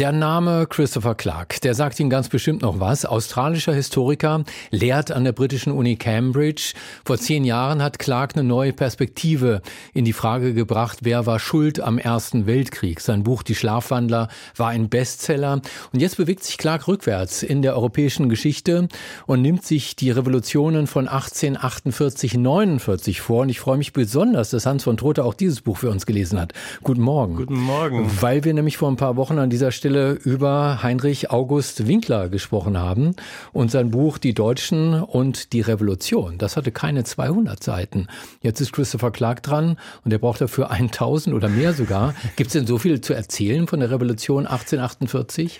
der Name Christopher Clark, der sagt Ihnen ganz bestimmt noch was. Australischer Historiker, lehrt an der britischen Uni Cambridge. Vor zehn Jahren hat Clark eine neue Perspektive in die Frage gebracht, wer war schuld am Ersten Weltkrieg. Sein Buch Die Schlafwandler war ein Bestseller. Und jetzt bewegt sich Clark rückwärts in der europäischen Geschichte und nimmt sich die Revolutionen von 1848, 49 vor. Und ich freue mich besonders, dass Hans von Trotha auch dieses Buch für uns gelesen hat. Guten Morgen. Guten Morgen. Weil wir nämlich vor ein paar Wochen an dieser Stelle Stelle über Heinrich August Winkler gesprochen haben und sein Buch Die Deutschen und die Revolution. Das hatte keine 200 Seiten. Jetzt ist Christopher Clark dran und er braucht dafür 1000 oder mehr sogar. Gibt es denn so viel zu erzählen von der Revolution 1848?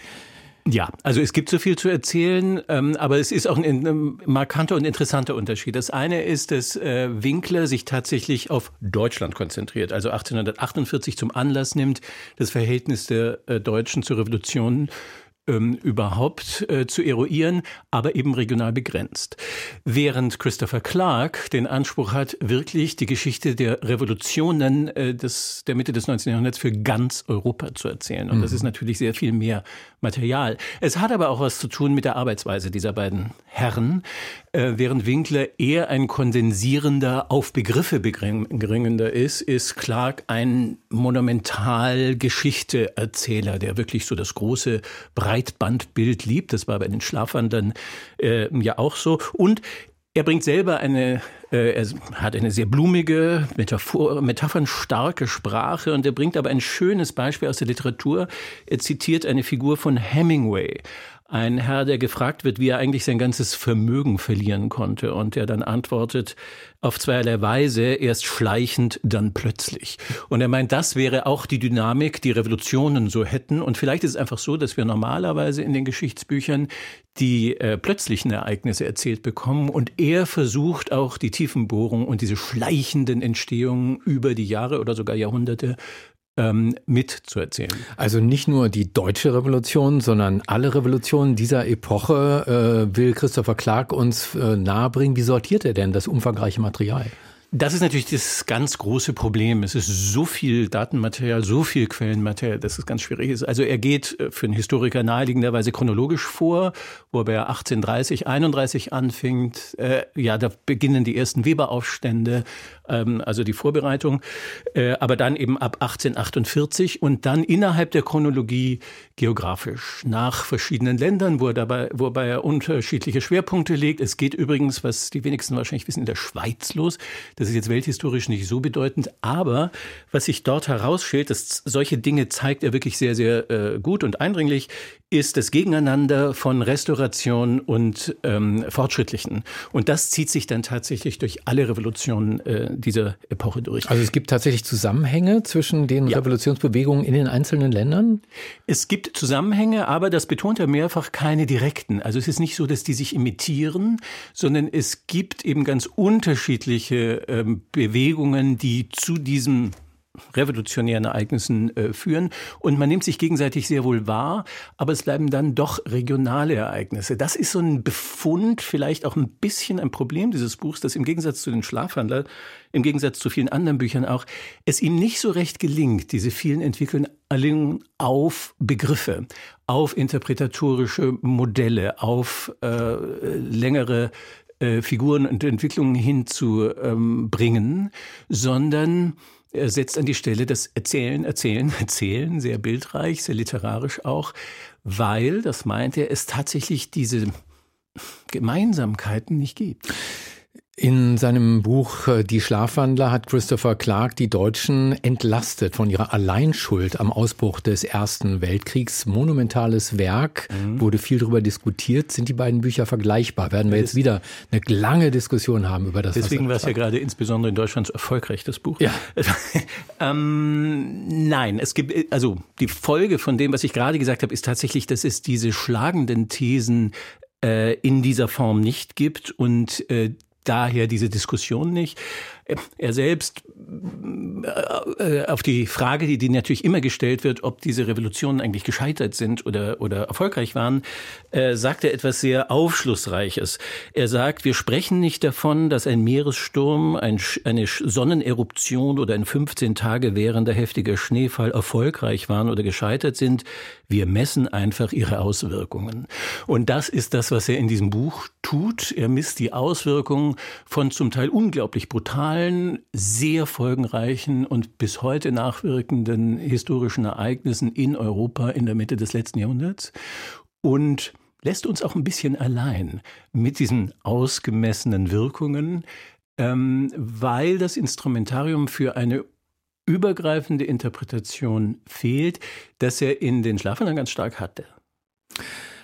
Ja, also es gibt so viel zu erzählen, ähm, aber es ist auch ein, ein, markanter und interessanter Unterschied. Das eine ist, dass äh, Winkler sich tatsächlich auf Deutschland konzentriert, also 1848 zum Anlass nimmt, das Verhältnis der äh, Deutschen zur Revolution ähm, überhaupt äh, zu eruieren, aber eben regional begrenzt. Während Christopher Clark den Anspruch hat, wirklich die Geschichte der Revolutionen äh, des, der Mitte des 19. Jahrhunderts für ganz Europa zu erzählen. Und mhm. das ist natürlich sehr viel mehr Material. Es hat aber auch was zu tun mit der Arbeitsweise dieser beiden Herren, äh, während Winkler eher ein kondensierender, auf Begriffe begründender ist, ist Clark ein monumental Geschichte-Erzähler, der wirklich so das große Breitbandbild liebt. Das war bei den Schlafwandern äh, ja auch so. Und er bringt selber eine, äh, er hat eine sehr blumige, Metaphor, metaphernstarke Sprache und er bringt aber ein schönes Beispiel aus der Literatur. Er zitiert eine Figur von Hemingway, ein Herr, der gefragt wird, wie er eigentlich sein ganzes Vermögen verlieren konnte und der dann antwortet auf zweierlei Weise, erst schleichend, dann plötzlich. Und er meint, das wäre auch die Dynamik, die Revolutionen so hätten. Und vielleicht ist es einfach so, dass wir normalerweise in den Geschichtsbüchern die äh, plötzlichen Ereignisse erzählt bekommen und er versucht auch die Tiefenbohrung und diese schleichenden Entstehungen über die Jahre oder sogar Jahrhunderte ähm, mitzuerzählen. Also nicht nur die deutsche Revolution, sondern alle Revolutionen dieser Epoche äh, will Christopher Clark uns äh, nahebringen. Wie sortiert er denn das umfangreiche Material? Das ist natürlich das ganz große Problem. Es ist so viel Datenmaterial, so viel Quellenmaterial, dass es ganz schwierig ist. Also er geht äh, für einen Historiker naheliegenderweise chronologisch vor, wobei er 1830, 31 anfängt. Äh, ja, da beginnen die ersten Weberaufstände, ähm, also die Vorbereitung. Äh, aber dann eben ab 1848 und dann innerhalb der Chronologie geografisch nach verschiedenen Ländern, wo er dabei, wobei er unterschiedliche Schwerpunkte legt. Es geht übrigens, was die wenigsten wahrscheinlich wissen, in der Schweiz los. Das ist jetzt welthistorisch nicht so bedeutend, aber was sich dort herausschält, dass solche Dinge zeigt er wirklich sehr, sehr äh, gut und eindringlich, ist das Gegeneinander von Restauration und ähm, Fortschrittlichen. Und das zieht sich dann tatsächlich durch alle Revolutionen äh, dieser Epoche durch. Also es gibt tatsächlich Zusammenhänge zwischen den ja. Revolutionsbewegungen in den einzelnen Ländern? Es gibt Zusammenhänge, aber das betont er mehrfach keine direkten. Also es ist nicht so, dass die sich imitieren, sondern es gibt eben ganz unterschiedliche ähm, Bewegungen, die zu diesem revolutionären Ereignissen äh, führen. Und man nimmt sich gegenseitig sehr wohl wahr, aber es bleiben dann doch regionale Ereignisse. Das ist so ein Befund, vielleicht auch ein bisschen ein Problem dieses Buchs, dass im Gegensatz zu den Schlafwandlern, im Gegensatz zu vielen anderen Büchern auch, es ihm nicht so recht gelingt, diese vielen Entwicklungen auf Begriffe, auf interpretatorische Modelle, auf äh, längere äh, Figuren und Entwicklungen hinzubringen, ähm, sondern er setzt an die Stelle das Erzählen, Erzählen, Erzählen, sehr bildreich, sehr literarisch auch, weil, das meint er, es tatsächlich diese Gemeinsamkeiten nicht gibt. In seinem Buch äh, Die Schlafwandler hat Christopher Clark die Deutschen entlastet von ihrer Alleinschuld am Ausbruch des Ersten Weltkriegs. Monumentales Werk, mhm. wurde viel darüber diskutiert. Sind die beiden Bücher vergleichbar? Werden wir jetzt wieder eine lange Diskussion haben über das? Deswegen war es ja gerade insbesondere in Deutschland so erfolgreich, das Buch. Ja. ähm, nein, es gibt, also die Folge von dem, was ich gerade gesagt habe, ist tatsächlich, dass es diese schlagenden Thesen äh, in dieser Form nicht gibt und äh, daher diese Diskussion nicht. Er selbst äh, auf die Frage, die, die natürlich immer gestellt wird, ob diese Revolutionen eigentlich gescheitert sind oder, oder erfolgreich waren, äh, sagt er etwas sehr Aufschlussreiches. Er sagt, wir sprechen nicht davon, dass ein Meeressturm, ein, eine Sonneneruption oder ein 15 Tage währender heftiger Schneefall erfolgreich waren oder gescheitert sind. Wir messen einfach ihre Auswirkungen. Und das ist das, was er in diesem Buch tut. Er misst die Auswirkungen von zum Teil unglaublich brutalen, sehr folgenreichen und bis heute nachwirkenden historischen Ereignissen in Europa in der Mitte des letzten Jahrhunderts und lässt uns auch ein bisschen allein mit diesen ausgemessenen Wirkungen, ähm, weil das Instrumentarium für eine übergreifende Interpretation fehlt, das er in den Schlafwandern ganz stark hatte.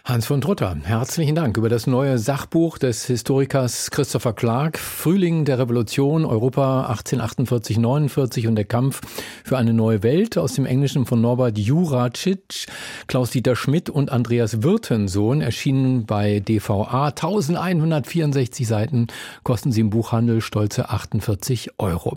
Hans von Trutter, herzlichen Dank. Über das neue Sachbuch des Historikers Christopher Clark, Frühling der Revolution, Europa 1848-49 und der Kampf für eine neue Welt aus dem Englischen von Norbert Juracic, Klaus-Dieter Schmidt und Andreas Wirtensohn, erschienen bei DVA, 1164 Seiten, kosten sie im Buchhandel stolze 48 Euro.